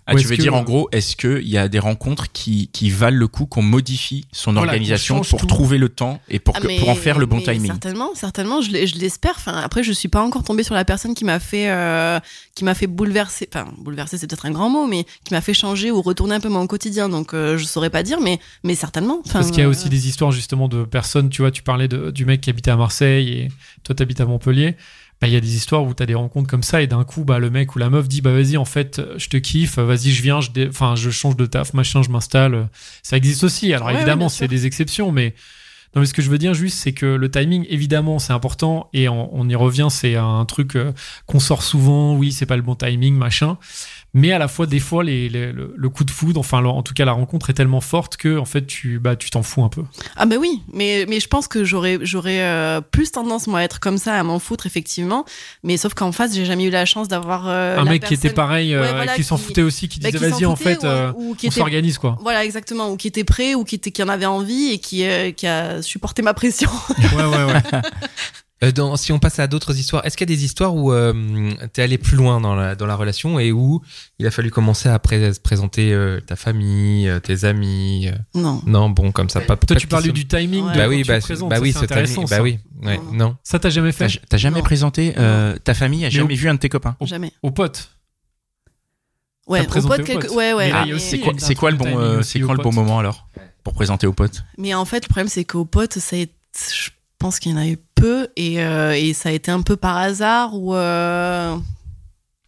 Ah, tu veux que- dire en gros, est-ce qu'il y a des rencontres qui, qui valent le coup qu'on modifie son Voilà, organisation pour tout. trouver le temps et pour, Ah, que, mais- pour en faire le bon mais timing? Certainement, certainement, je l'espère. Enfin, après, je suis pas encore tombée sur la personne qui m'a fait, euh, qui m'a fait bouleverser. Enfin, bouleverser, c'est peut-être un grand mot, mais qui m'a fait changer ou retourner un peu mon quotidien. Donc, euh, je saurais pas dire, mais, mais certainement. Enfin, Parce qu'il y a euh, aussi des histoires justement de personnes, tu vois, tu parlais de- du mec qui habitait à Marseille et toi t'habites à Montpellier. Bah, il y a des histoires où tu as des rencontres comme ça et d'un coup bah, le mec ou la meuf dit bah vas-y en fait je te kiffe vas-y je viens je dé- enfin je change de taf machin je m'installe. Ça existe aussi. Alors Ouais, évidemment c'est des exceptions mais non mais ce que je veux dire juste c'est que le timing évidemment c'est important et on, on y revient. C'est un truc euh, qu'on sort souvent. Oui c'est pas le bon timing machin mais à la fois des fois les, les- le, le coup de foudre enfin le- en tout cas la rencontre est tellement forte que en fait tu bah tu t'en fous un peu Ah bah oui, mais, mais je pense que j'aurais j'aurais euh, plus tendance moi à être comme ça, à m'en foutre effectivement. Mais sauf qu'en face, j'ai jamais eu la chance d'avoir euh, un mec qui était pareil euh, Ouais, voilà, qui s'en foutait aussi qui bah, disait vas-y en fait ou- ou qui on s'organise quoi Voilà, exactement, ou qui était prêt, ou qui était qui en avait envie et qui qui a supporté ma pression. ouais ouais ouais dans- si on passe à d'autres histoires, est-ce qu'il y a des histoires où euh, t'es allé plus loin dans la, dans la relation et où il a fallu commencer à pré- présenter euh, ta famille, euh, tes amis euh, non. Non, bon, comme ça, pas. toi pas tu parlais du timing Ouais. de Bah oui, tu bah, présentes, bah ça, oui, c'est ce timing. Bah ça. oui, ouais, Non. non. ça t'as jamais fait t'as jamais Non. présenté euh, ta famille a Mais jamais au- vu un de tes copains? Jamais. aux potes Ouais, aux potes. ouais, ouais. Aussi- C'est quoi, le bon, euh, c'est quand le moment alors pour présenter aux potes Mais en fait, le problème, c'est qu'aux potes, ça a été- je pense qu'il y en a eu peu et, euh, et ça a été un peu par hasard ou. euh,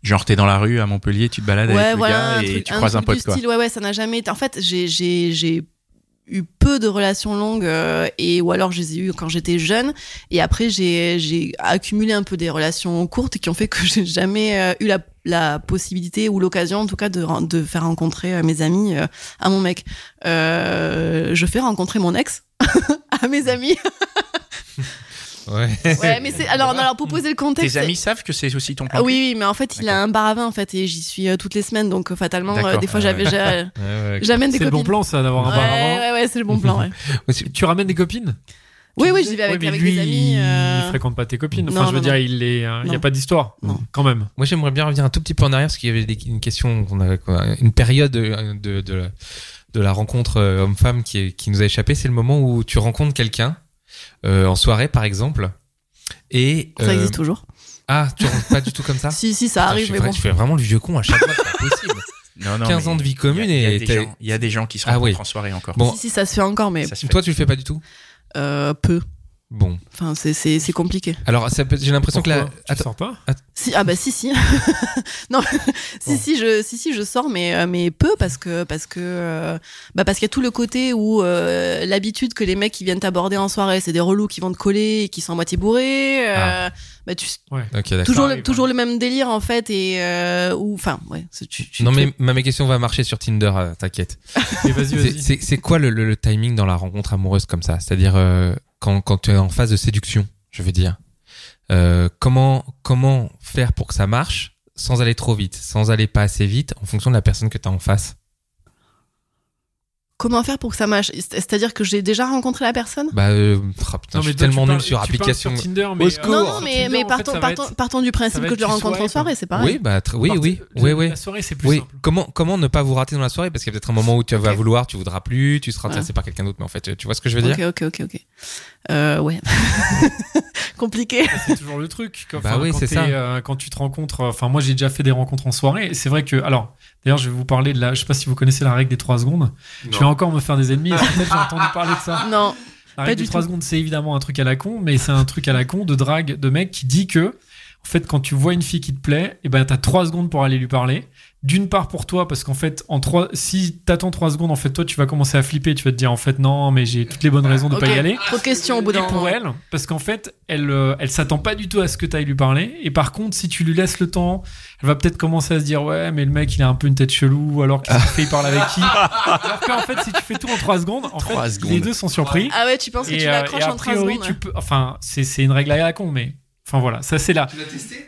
Genre, t'es dans la rue à Montpellier, tu te balades ouais, avec le voilà, gars un et truc, tu un croises un truc pote, quoi. style. Ouais, ouais, ça n'a jamais été. En fait, j'ai, eu peu de relations longues euh, et ou alors je les ai eues quand j'étais jeune et après j'ai accumulé un peu des relations courtes qui ont fait que j'ai jamais euh, eu la, la possibilité ou l'occasion en tout cas de de faire rencontrer euh, mes amis à mon mec. Je fais rencontrer mon ex à mes amis. Ouais. Ouais, mais c'est alors, pour poser le contexte. Tes amis savent que c'est aussi ton plan Ah oui, oui, mais en fait, il a un bar à vin en fait et j'y suis euh, toutes les semaines donc euh, fatalement euh, des fois j'avais j'amène des C'est le copines. bon plan, ça, d'avoir un bar à vin. ouais, ouais, c'est le bon plan, Tu ramènes des copines? Oui, oui, j'y vais avec, Ouais, mais avec lui, des amis. Il euh, fréquente pas tes copines. Enfin, non, je veux non, dire, non. il est, euh, il y a pas d'histoire. Non. Quand même. Moi, j'aimerais bien revenir un tout petit peu en arrière parce qu'il y avait des- une question, qu'on a, une période de, de, de, la- de la rencontre homme-femme qui, qui nous a échappé. C'est le moment où tu rencontres quelqu'un en soirée, par exemple. Et Ça euh, existe toujours. ah, tu rentres pas du tout comme ça. Si, si, ça arrive, je, mais fais, bon. je fais vraiment le vieux con à chaque fois. C'est pas possible. Non, non, 15 mais ans de vie commune il y a- il y a et il y a des gens qui se Ah rencontrent oui. en soirée encore. Bon, Si, si, ça se fait encore, mais toi, tu le fais pas du tout. euh, peu. Bon, Enfin, c'est, c'est, c'est compliqué. alors j'ai l'impression que la. Tu Attends, sors pas Si, ah bah si, si. non, si, Bon. si, je, si, si, je sors, mais, euh, mais peu parce que, parce que, euh, bah parce qu'il y a tout le côté où euh, l'habitude que les mecs qui viennent t'aborder en soirée, c'est des relous qui vont te coller et qui sont à moitié bourrés. euh, Bah tu, ok, d'accord. toujours, le, toujours ouais. le même délire en fait et euh, ou, enfin, ouais. c'est- Tu, tu Non mais ma mes questions va marcher sur Tinder, t'inquiète. Mais vas-y, C'est- vas-y. C'est c'est quoi le, le- le timing dans la rencontre amoureuse comme ça? C'est-à-dire euh, quand, quand tu es en phase de séduction, je veux dire. Euh, comment comment faire pour que ça marche sans aller trop vite, sans aller pas assez vite, en fonction de la personne que tu as en face? Comment faire pour que ça marche? C'est- C'est-à-dire que j'ai déjà rencontré la personne? Bah euh, oh, putain, Non, je mais suis tellement nul sur application. sur Tinder, mais, Au euh, secours. Non, mais, Tinder, mais en fait, partons, partons, être- partons du principe que je le rencontre en soirée, c'est pareil. Oui, bah tr- oui, oui, oui, oui. La soirée, c'est plus Oui, simple. comment comment ne pas vous rater dans la soirée? Parce qu'il y a peut-être un moment où tu vas vouloir, tu voudras plus, tu seras intéressé par quelqu'un d'autre, mais en fait, tu vois ce que je veux dire? Ok, ok, ok, ok. Euh, ouais. Compliqué. C'est toujours le truc. Quand, Bah oui, quand ça. euh, quand tu te rencontres, euh, enfin moi j'ai déjà fait des rencontres en soirée. et C'est vrai que, alors, d'ailleurs je vais vous parler de la, je sais pas si vous connaissez la règle des 3 secondes. Je vais encore me faire des ennemis. j'ai entendu parler de ça. Non. La Pas règle du des 3 tout. secondes, c'est évidemment un truc à la con, mais c'est un truc à la con de drague de mec qui dit que, en fait, quand tu vois une fille qui te plaît, et ben t'as 3 secondes pour aller lui parler. D'une part pour toi, parce qu'en fait, en trois, si t'attends 3 secondes, en fait, toi, tu vas commencer à flipper, tu vas te dire, en fait, non, mais j'ai toutes les bonnes raisons de pas y aller. Trop de questions au bout d'un Et pour moment. elle, parce qu'en fait, elle, euh, elle s'attend pas du tout à ce que tu ailles lui parler. Et par contre, si tu lui laisses le temps, elle va peut-être commencer à se dire ouais, mais le mec, il a un peu une tête chelou, alors qu'il fait, il parle avec qui Alors qu'en fait, si tu fais tout en 3 secondes, en fait, secondes. les deux sont surpris. Ah ouais, tu penses que et, tu euh, l'accroches a en 3 priori, secondes tu peux. Enfin, c'est c'est une règle à la con, mais. Enfin voilà, ça c'est là.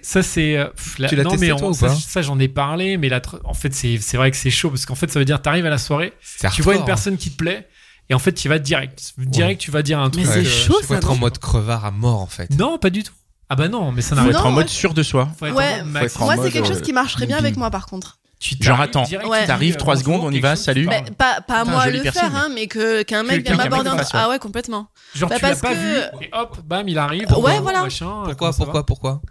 Ça c'est. euh, Tu l'as non, testé, mais toi, on- ou ça, pas? ça, j'en ai parlé, mais là, tr- en fait, c'est c'est vrai que c'est chaud parce qu'en fait, ça veut dire t'arrives à la soirée, C'est tu vois une personne qui te plaît, et en fait, tu vas direct. Direct, tu vas dire un truc. c'est euh, chaud, Faut ça, être en mode crevard à mort en fait. non, pas du tout. Ah bah non, mais ça Faut n'arrive être Non, en mode sûr de soi. Faut être Ouais. en mode max. Faut être en Moi, c'est quelque euh, chose qui marcherait bien avec moi par contre. Tu Genre, attends, Ouais. tu t'arrives dis, trois euh, secondes, on y va, salut. parles. pas, pas à moi à le piercing. faire, hein, mais que qu'un mec qui m'aborder. Ah ouais, complètement. Genre Bah, tu l'as parce pas que- vu et hop, bam, il arrive. Ouais, bonjour, voilà. machin, Pourquoi pourquoi pourquoi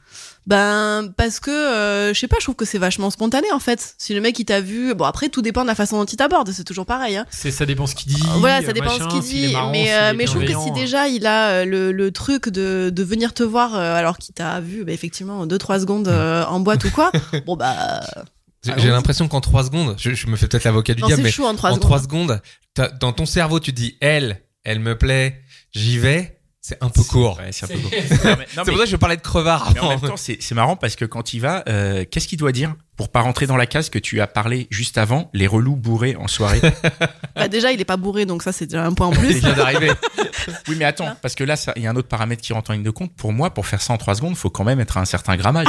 Ben parce que euh, je sais pas, je trouve que c'est vachement spontané en fait. Si le mec il t'a vu, bon après tout dépend de la façon dont il t'aborde, c'est toujours pareil. Hein. C'est ça dépend ce qu'il dit. voilà, ça euh, dépend machin, ce qu'il dit, mais euh, mais je trouve que si déjà il a euh, le, le truc de, de venir te voir euh, alors qu'il t'a vu, bah, effectivement deux trois secondes euh, en boîte ou quoi, bon bah J'ai Ah j'ai l'impression qu'en 3 secondes, je, je me fais peut-être l'avocat du non diable, mais chaud en trois en secondes. 3 secondes, dans ton cerveau, tu dis elle, elle me plaît, j'y vais, c'est un peu court. Ouais, c'est un peu court. Pour ça que je parlais de crevard. mais en même temps, c'est marrant parce que quand il va, euh, qu'est-ce qu'il doit dire pour pas rentrer dans la case que tu as parlé juste avant, les relous bourrés en soirée Bah, déjà il est pas bourré donc ça c'est déjà un point en Il plus. vient d'arriver. Oui, mais attends, parce que là, il y a un autre paramètre qui rentre en ligne de compte. Pour moi, pour faire ça en 3 secondes, faut quand même être à un certain grammage.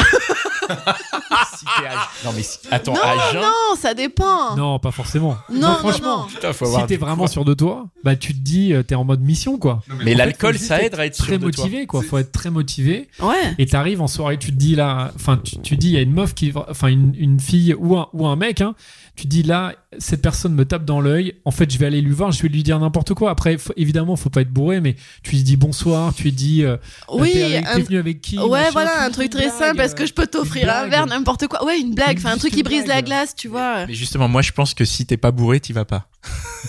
si t'es à... Non, mais si- attends, non à jeun, non ça dépend. Non, pas forcément. Non, non, franchement. non. putain, faut Si t'es du vraiment poids. sûr de toi, bah tu te dis euh, t'es en mode mission quoi. Mais l'alcool, ça aide à être très sûr de toi. motivé quoi. Faut être très motivé. Ouais. Et t'arrives en soirée, tu te dis là, enfin tu, tu dis il y a une meuf qui, enfin une, une fille ou un ou un mec, hein, tu te dis là cette personne me tape dans l'œil. En fait je vais aller lui voir, je vais lui dire n'importe quoi. Après faut- évidemment faut pas être bourré, mais tu lui dis bonsoir, tu lui dis euh, Oui, t'es venu avec qui Ouais, machin, voilà, un truc très blague, simple. Est-ce euh, que je peux t'offrir un verre, n'importe quoi Ouais, une blague, enfin un truc qui brise la glace, tu vois. Mais justement, moi, je pense que si t'es pas bourré, t'y vas pas.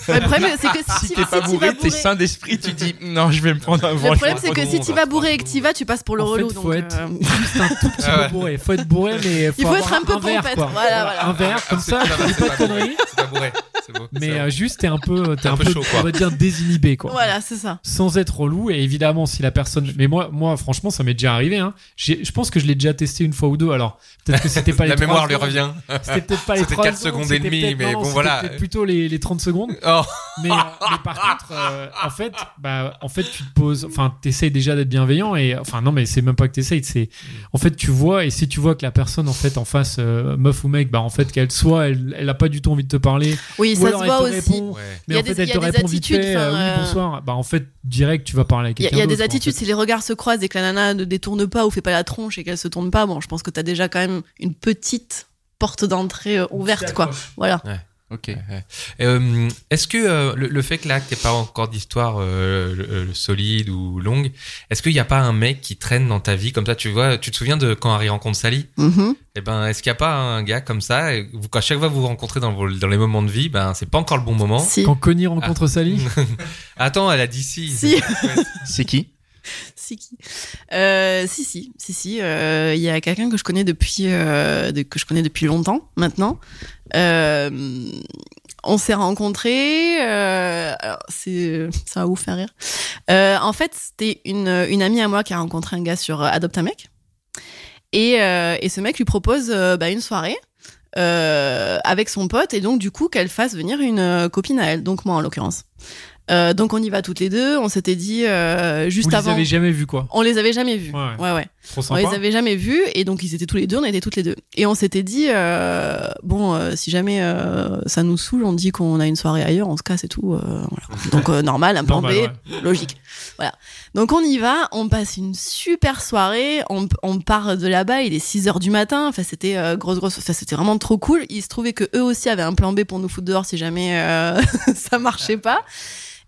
Le problème, c'est que si, Si tu t'es pas si tu bourré, vas t'es sain d'esprit, tu dis non, je vais me prendre un Le vent. problème, je c'est que si tu vent. vas bourré et que tu vas, tu passes pour le En relou. fait, donc, faut être euh, juste un tout petit Ah peu bourré. Faut être bourré, mais faut, Il faut avoir être un peu verre, pompette. quoi. Voilà, voilà. Un verre, comme ça, c'est pas de conneries. C'est pas bourré. Beau. Mais euh, juste, t'es un peu, t'es Un un peu peu, chaud, quoi. on va dire désinhibé, quoi. Voilà, c'est ça. Sans être relou. Et évidemment, si la personne, mais moi, moi, franchement, ça m'est déjà arrivé. Hein. Je pense que je l'ai déjà testé une fois ou deux. Alors, peut-être que c'était pas les La mémoire lui revient. C'était peut-être pas les C'était 3 quatre secondes et demie, mais bon, voilà. plutôt les, les 30 secondes. Oh, Mais, euh, mais par contre, euh, en fait, bah, en fait, tu te poses, enfin, t'essayes déjà d'être bienveillant et, enfin, non, mais c'est même pas que t'essayes, c'est, en fait, tu vois, et si tu vois que la personne, en fait, en face, euh, meuf ou mec, bah, en fait, qu'elle soit, elle, elle a pas du tout envie de te parler, Oui, ou ça alors se elle voit aussi. répond, ouais. mais Il y a en fait, des- elle il y te répond vite attitudes, fait, euh, oui, bonsoir, bah, en fait, direct, tu vas parler avec Il y a, quelqu'un il y a des en attitudes, fait. si les regards se croisent et que la nana ne détourne pas ou fait pas la tronche et qu'elle se tourne pas, bon, je pense que t'as déjà quand même une petite porte d'entrée euh, ouverte, quoi. Voilà. Ok. Ouais. Euh, Est-ce que euh, le, le fait que là, que t'aies pas encore d'histoire euh, le solide ou longue, est-ce qu'il n'y a pas un mec qui traîne dans ta vie comme ça? Tu vois, tu te souviens de quand Harry rencontre Sally? Mhm. Eh ben, est-ce qu'il n'y a pas un gars comme ça? Et vous, À chaque fois que vous vous rencontrez dans, vos, dans les moments de vie, ben c'est pas encore le bon moment. Si. Quand Connie rencontre Sally, Attends, elle a dit si. Si. C'est qui? Si, qui? Euh, si, si, si, euh, Il y a quelqu'un que je connais depuis, euh, que je connais depuis longtemps maintenant. Euh, on s'est rencontrés. Ça va vous faire rire. En fait, c'était une, amie à moi qui a rencontré un gars sur Adopte un mec. Et, ce mec lui propose bah, une soirée. avec son pote et donc du coup qu'elle fasse venir une copine à elle donc moi en l'occurrence Euh, donc on y va toutes les deux on s'était dit euh, vous juste les avant avez jamais vus, quoi. on les avait jamais vus. Ouais. Ouais, ouais. Trop On les avait jamais vus et donc ils étaient tous les deux, on était toutes les deux. Et on s'était dit, euh, bon, si jamais ça nous saoule, on dit qu'on a une soirée ailleurs, on se casse et tout. voilà. Donc normal, un plan B, ouais. logique. Voilà. Donc on y va, on passe une super soirée, on, on part de là-bas, il est 6 heures du matin, enfin c'était grosse grosse, enfin c'était vraiment trop cool. Il se trouvait que eux aussi avaient un plan B pour nous foutre dehors si jamais ça marchait pas.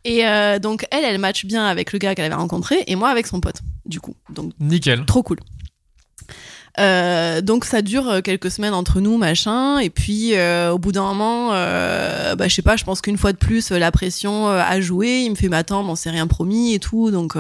Et euh, donc elle, elle match bien avec le gars qu'elle avait rencontré et moi avec son pote, du coup. Donc Nickel. trop cool. Euh, donc ça dure euh, quelques semaines entre nous, machin, et puis euh, au bout d'un moment, euh, bah, je sais pas, je pense qu'une fois de plus, la pression a joué, il me fait m'attendre, on s'est rien promis et tout, donc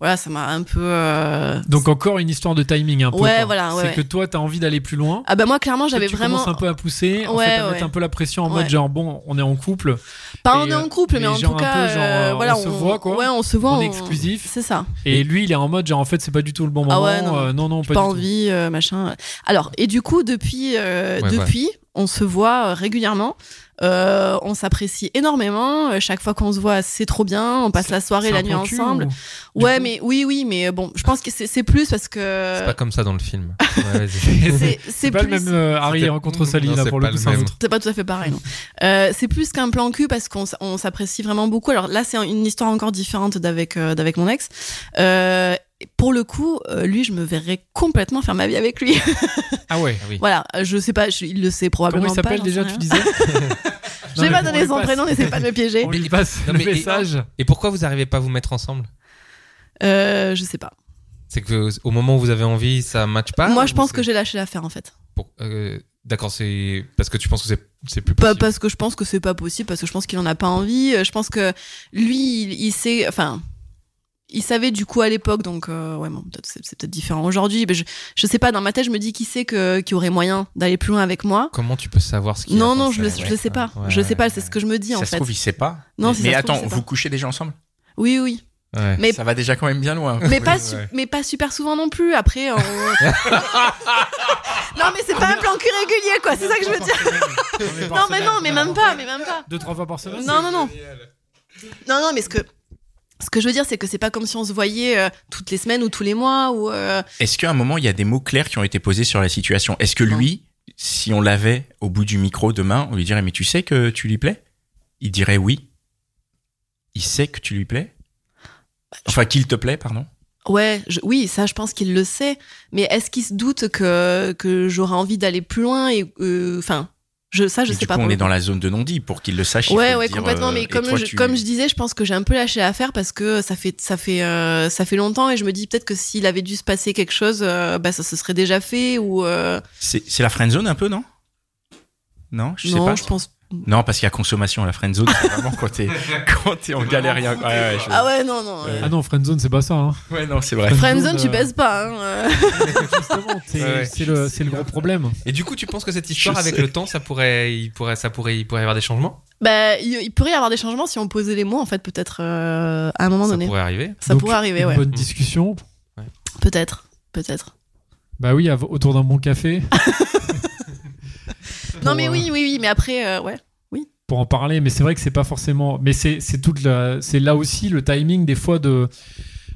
voilà, ça m'a un peu... euh, Donc encore une histoire de timing un peu. Ouais, quoi. voilà, ouais, C'est ouais. que toi, t'as envie d'aller plus loin. Ah bah moi clairement j'avais tu vraiment... commences un peu à pousser, en Ouais, fait, à mettre un peu la pression en mode genre bon, on est en couple, Pas on et, est en couple, mais, en tout cas, peu genre, euh, euh, voilà, on se voit, quoi. Ouais, on se voit. On est exclusif. C'est ça. et lui, il est en mode genre en fait, c'est pas du tout le bon moment. Ah ouais, non, euh, non, non, pas, pas, du tout. envie, euh, machin. Alors, et du coup, depuis, euh, Ouais, depuis, on se voit euh, régulièrement. Euh, on s'apprécie énormément. Euh, Chaque fois qu'on se voit, c'est trop bien. On passe la soirée, la nuit ensemble. ou- Ouais, coup mais oui, oui, mais bon, je pense que c'est plus parce que C'est pas comme ça dans le film. Ouais, c'est pas le plus. même euh, Harry rencontre Sally Non, là c'est pour le coup, le c'est même. pas tout à fait pareil, non. Euh, c'est plus qu'un plan cul parce qu'on s'apprécie vraiment beaucoup. Alors là, c'est une histoire encore différente d'avec euh, d'avec mon ex. Pour le coup, euh, lui, je me verrais complètement faire ma vie avec lui. Ah ouais. Ah oui. voilà, euh, je sais pas, je- il le sait probablement Comment il pas. s'appelle déjà, sais tu disais Je vais pas donner son passe- prénom, n'essaie pas de me piéger. On lui passe Non, le message. Et pourquoi vous arrivez pas à vous mettre ensemble Euh, je sais pas. C'est que au moment où vous avez envie, ça match pas Moi, je pense c'est- que j'ai lâché l'affaire en fait. pour- euh, D'accord, c'est parce que tu penses que c'est c'est plus Pas possible. parce que je pense que c'est pas possible, parce que je pense qu'il en a pas envie. Je pense que lui, il, il sait, enfin, il savait du coup à l'époque, donc euh, ouais, bon, peut-être c'est c'est peut-être différent aujourd'hui. Mais je, je sais pas. Dans ma tête, je me dis qui sait que qui aurait moyen d'aller plus loin avec moi. Comment tu peux savoir ce qu'il Non, non, ça je le, Ouais, je le sais pas. ouais, je le sais pas. ouais, C'est ce que je me dis Ça en se fait. trouve, il sait pas. Non, mais si mais ça se trouve, attends, vous couchez déjà ensemble? Oui, oui. ouais. Mais Ça va déjà quand même bien loin. mais pas Ouais, su- ouais. mais pas super souvent non plus. Après, on... non, mais c'est pas un plan cul régulier, quoi. C'est ça que je veux dire. Non, mais non, mais même pas, mais même pas. Deux, trois fois par semaine Non, non, non. Non, non, mais ce que, ce que je veux dire, c'est que c'est pas comme si on se voyait euh, toutes les semaines ou tous les mois ou. euh, Est-ce qu'à un moment, il y a des mots clairs qui ont été posés sur la situation? Est-ce que lui, si on l'avait au bout du micro demain, on lui dirait Mais tu sais que tu lui plais? Il dirait oui. Il sait que tu lui plais? Enfin, qu'il te plaît, pardon? Ouais, je- oui, ça, je pense qu'il le sait. Mais est-ce qu'il se doute que, que j'aurais envie d'aller plus loin et euh, enfin, je, ça, je Mais sais Du pas. coup, on est dans la zone de non-dit pour qu'il le sache. il Ouais, ouais, dire, complètement. euh, mais et comme toi, je, tu- comme je disais, je pense que j'ai un peu lâché l'affaire parce que ça fait, ça fait, euh, ça fait longtemps et je me dis peut-être que s'il avait dû se passer quelque chose, euh, bah, ça se serait déjà fait ou. euh, C'est c'est la friend zone un peu, non? Non, je sais non, pas. je pense. Non, parce qu'il y a consommation, la friendzone, c'est vraiment quand t'es, quand t'es en galère. rien. Ouais, ouais, je- Ah ouais, non, non. Ouais. Ah non, friendzone, c'est pas ça. Hein. ouais, non, c'est vrai. Friendzone, tu euh, baisses pas. Hein. euh. Justement, c'est Ouais, ouais. c'est le, c'est le gros problème. Et du coup, tu penses que cette histoire, Je avec sais. le temps, ça pourrait, il pourrait, ça pourrait, il pourrait y avoir des changements? Bah, il, il pourrait y avoir des changements si on posait les mots, en fait, peut-être euh, à un moment Ça donné. pourrait arriver. Ça Donc, pourrait arriver, une ouais. bonne discussion. Peut-être, peut-être. Bah oui, av- autour d'un bon café. Non, mais euh, oui, oui, oui, mais après, euh, ouais. pour en parler, mais c'est vrai que c'est pas forcément. Mais c'est c'est toute la- c'est là aussi le timing des fois de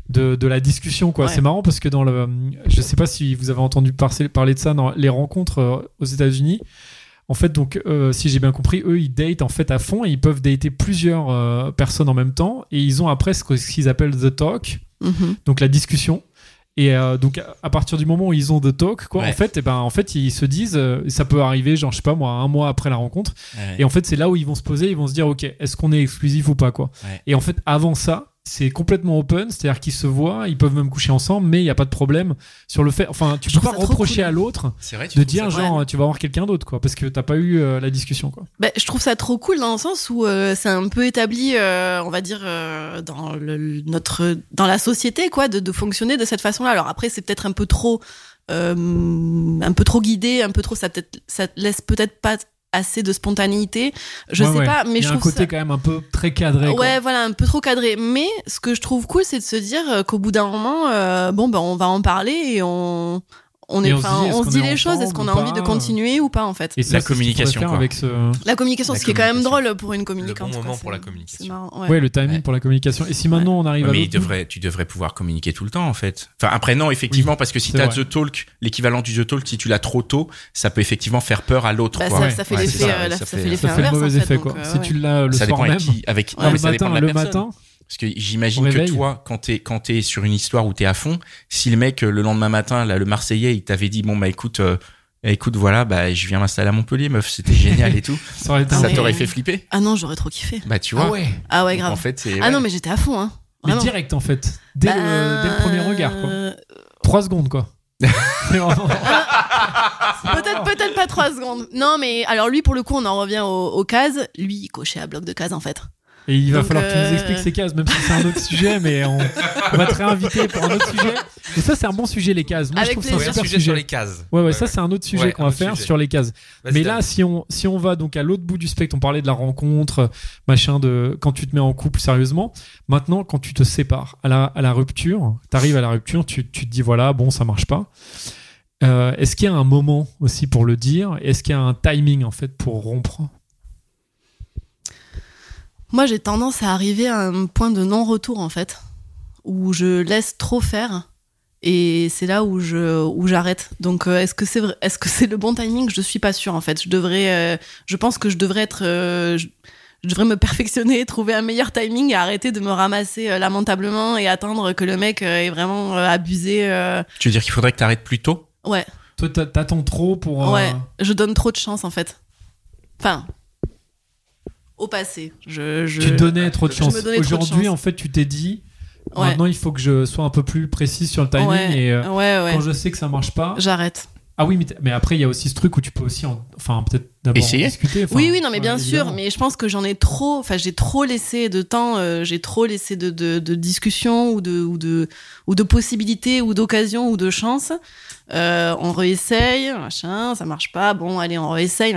de, de la discussion quoi. Ouais. C'est marrant parce que dans le, je sais pas si vous avez entendu parler parler de ça dans les rencontres euh, aux États-Unis. En fait, donc, euh, si j'ai bien compris, eux, ils datent en fait à fond et ils peuvent dater plusieurs euh, personnes en même temps et ils ont après ce qu'ils appellent the talk, Mhm. donc la discussion. Et euh, donc à- partir du moment où ils ont the talk, quoi, Ouais. en fait, et ben en fait ils se disent, euh, ça peut arriver, genre je sais pas moi, un mois après la rencontre, et en fait, c'est là où ils vont se poser, ils vont se dire, ok, est-ce qu'on est exclusif ou pas, quoi. Ouais. Et en fait, avant ça, c'est complètement open, c'est-à-dire qu'ils se voient, ils peuvent même coucher ensemble, mais il n'y a pas de problème sur le fait. Enfin, tu Je peux pas reprocher cool. à l'autre de dire, genre, tu vas voir quelqu'un d'autre, quoi, parce que t'as pas eu euh, la discussion, quoi. Bah, je trouve ça trop cool dans le sens où euh, c'est un peu établi, euh, on va dire, euh, dans le, notre, dans la société, quoi, de, de fonctionner de cette façon-là. Alors après, c'est peut-être un peu trop, euh, un peu trop guidé, un peu trop, ça peut-être, ça laisse peut-être pas assez de spontanéité. Je Ouais, sais ouais. pas, mais Il y je a un trouve côté ça. quand même un peu très cadré, quoi. Ouais, voilà, un peu trop cadré. Mais ce que je trouve cool, c'est de se dire euh, qu'au bout d'un moment, euh, bon, ben, on va en parler et on, on est, on se enfin, dit, est-ce on se dit est les choses. Est-ce qu'on a envie de continuer ou pas, en fait Et ça, La communication, quoi. avec ce. La communication, La ce qui est quand même drôle pour une communicante. moment quoi, pour la communication. marrant, Ouais. ouais. le timing Ouais. pour la communication. Et si maintenant on arrive Ouais, à mais il devrait, tu devrais pouvoir communiquer tout le temps en fait. Enfin après non effectivement parce que si c'est t'as vrai. the talk, l'équivalent du the talk, si tu l'as trop tôt, ça peut effectivement faire peur à l'autre. Bah, ça, Ouais. ça fait Ouais, l'effet, ça, ouais, la- ça ça fait- le mauvais effet, quoi. euh, Si ouais. tu l'as le ça soir dépend même. avec Ouais, le matin, Parce que j'imagine que toi, quand t'es quand t'es sur une histoire où t'es à fond, si le mec euh, le lendemain matin, là, le Marseillais, il t'avait dit bon bah écoute, euh, écoute voilà, bah je viens m'installer à Montpellier, meuf, c'était génial et tout, ça aurait été Ah ça mais- t'aurait fait flipper. Ah non, j'aurais trop kiffé. Bah tu vois. Ah ouais. Ah ouais, Donc, grave. En fait. Ah non, mais j'étais à fond, hein. Mais Vraiment. direct en fait. Dès, le, Bah, dès le premier regard, quoi. euh, Trois secondes, quoi. Vraiment- Peut-être, peut-être pas trois secondes. Non, mais alors lui, pour le coup, on en revient aux, aux cases. Lui, il cochait à bloc de cases, en fait. Et il va Donc, falloir que tu nous euh, expliques ces cases, même si c'est un autre sujet, mais on, on va te réinviter pour un autre sujet. Et ça, c'est un bon sujet, les cases. Moi, Avec je trouve plaisir. ça un super sujet, sujet. sur les cases. Ouais, ouais, ça, c'est un autre sujet Ouais, qu'on va faire sujet. sur les cases. Mais là, si on, si on va donc à l'autre bout du spectre, on parlait de la rencontre, machin, de quand tu te mets en couple sérieusement. Maintenant, quand tu te sépares, à la, à la rupture, t'arrives à la rupture, tu, tu te dis voilà, bon, ça marche pas. Euh, Est-ce qu'il y a un moment aussi pour le dire? Est-ce qu'il y a un timing en fait pour rompre? Moi, j'ai tendance à arriver à un point de non-retour, en fait, où je laisse trop faire. Et c'est là où je où j'arrête. Donc euh, est-ce que c'est est-ce que c'est le bon timing? Je suis pas sûre en fait. Je devrais euh, je pense que je devrais être euh, je, je devrais me perfectionner, trouver un meilleur timing et arrêter de me ramasser euh, lamentablement et attendre que le mec euh, ait vraiment euh, abusé euh, Tu veux dire qu'il faudrait que t'arrêtes plus tôt? Ouais. Toi, t'a- t'attends trop pour. euh, Ouais, je donne trop de chance en fait. Enfin, au passé, je, je... Tu donnais trop de je chance. Aujourd'hui, en fait, tu t'es dit Ouais. maintenant, il faut que je sois un peu plus précis sur le timing ouais, et. euh, ouais, ouais. Quand je sais que ça marche pas. J'arrête. Ah oui, mais, après, il y a aussi ce truc où tu peux aussi, en- enfin, peut-être d'abord Essayer. discuter. enfin, Oui, oui, non, mais bien sûr. évidemment. Mais je pense que j'en ai trop. Enfin, j'ai trop laissé de temps. euh, j'ai trop laissé de, de, de discussions ou de ou de ou de possibilités ou d'occasions ou de chances. Euh, on réessaye, machin, ça marche pas. Bon, allez, on réessaye.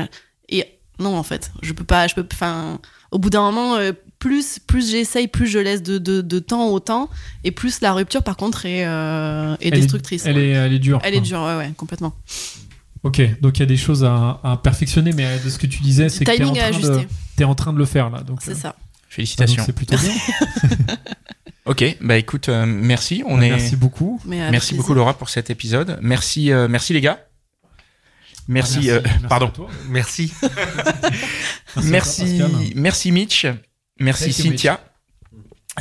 Non, en fait, je peux pas. Je peux. Enfin, au bout d'un moment, euh, plus plus j'essaye, plus je laisse de, de, de temps au temps, et plus la rupture, par contre, est, euh, est Elle est- destructrice. Elle ouais. est, elle est dure. Elle est dure, ouais, ouais, complètement. Ok, donc il y a des choses à, à perfectionner, mais de ce que tu disais, c'est que t'es en, Timing à train de- ajuster, t'es en train de le faire là. Donc, c'est euh, ça. donc Félicitations. c'est plutôt bien. Ok, bah écoute, euh, merci. On est. Merci beaucoup. Mais Merci plaisir. beaucoup Laura pour cet épisode. Merci, euh, merci les gars. Merci, euh, pardon. Merci. Merci, merci Mitch. Merci Thank you, Cynthia.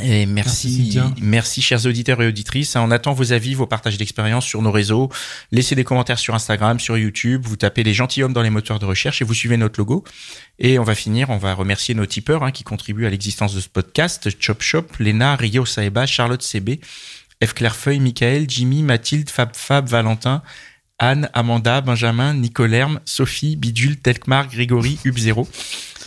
Et Merci, merci, chers auditeurs et auditrices. On attend vos avis, vos partages d'expérience sur nos réseaux. Laissez des commentaires sur Instagram, sur YouTube. Vous tapez les gentilshommes dans les moteurs de recherche et vous suivez notre logo. Et on va finir, on va remercier nos tipeurs hein, qui contribuent à l'existence de ce podcast. Chop Shop, Léna, Rio Saeba, Charlotte CB, F. Clairefeuille, Michael, Jimmy, Mathilde, Fab Fab, Valentin, Anne, Amanda, Benjamin, Nicolerme, Sophie, Bidule, Telkmar, Grégory, Hub0.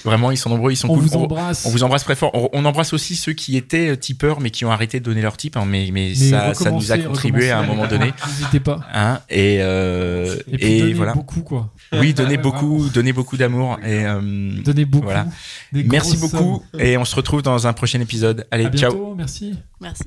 Vraiment, ils sont nombreux, ils sont On cool. vous embrasse. On vous embrasse très fort. On, on embrasse aussi ceux qui étaient euh, tipeurs mais qui ont arrêté de donner leur tip. hein, mais mais, Mais ça, ça nous a contribué à un moment donné. N'hésitez pas. Hein, et euh, Et puis et donnez voilà. beaucoup, quoi. Oui, donnez beaucoup, donnez beaucoup d'amour et euh, Donnez beaucoup. Voilà. Merci beaucoup sommes. et on se retrouve dans un prochain épisode. Allez, À ciao. bientôt, merci. Merci.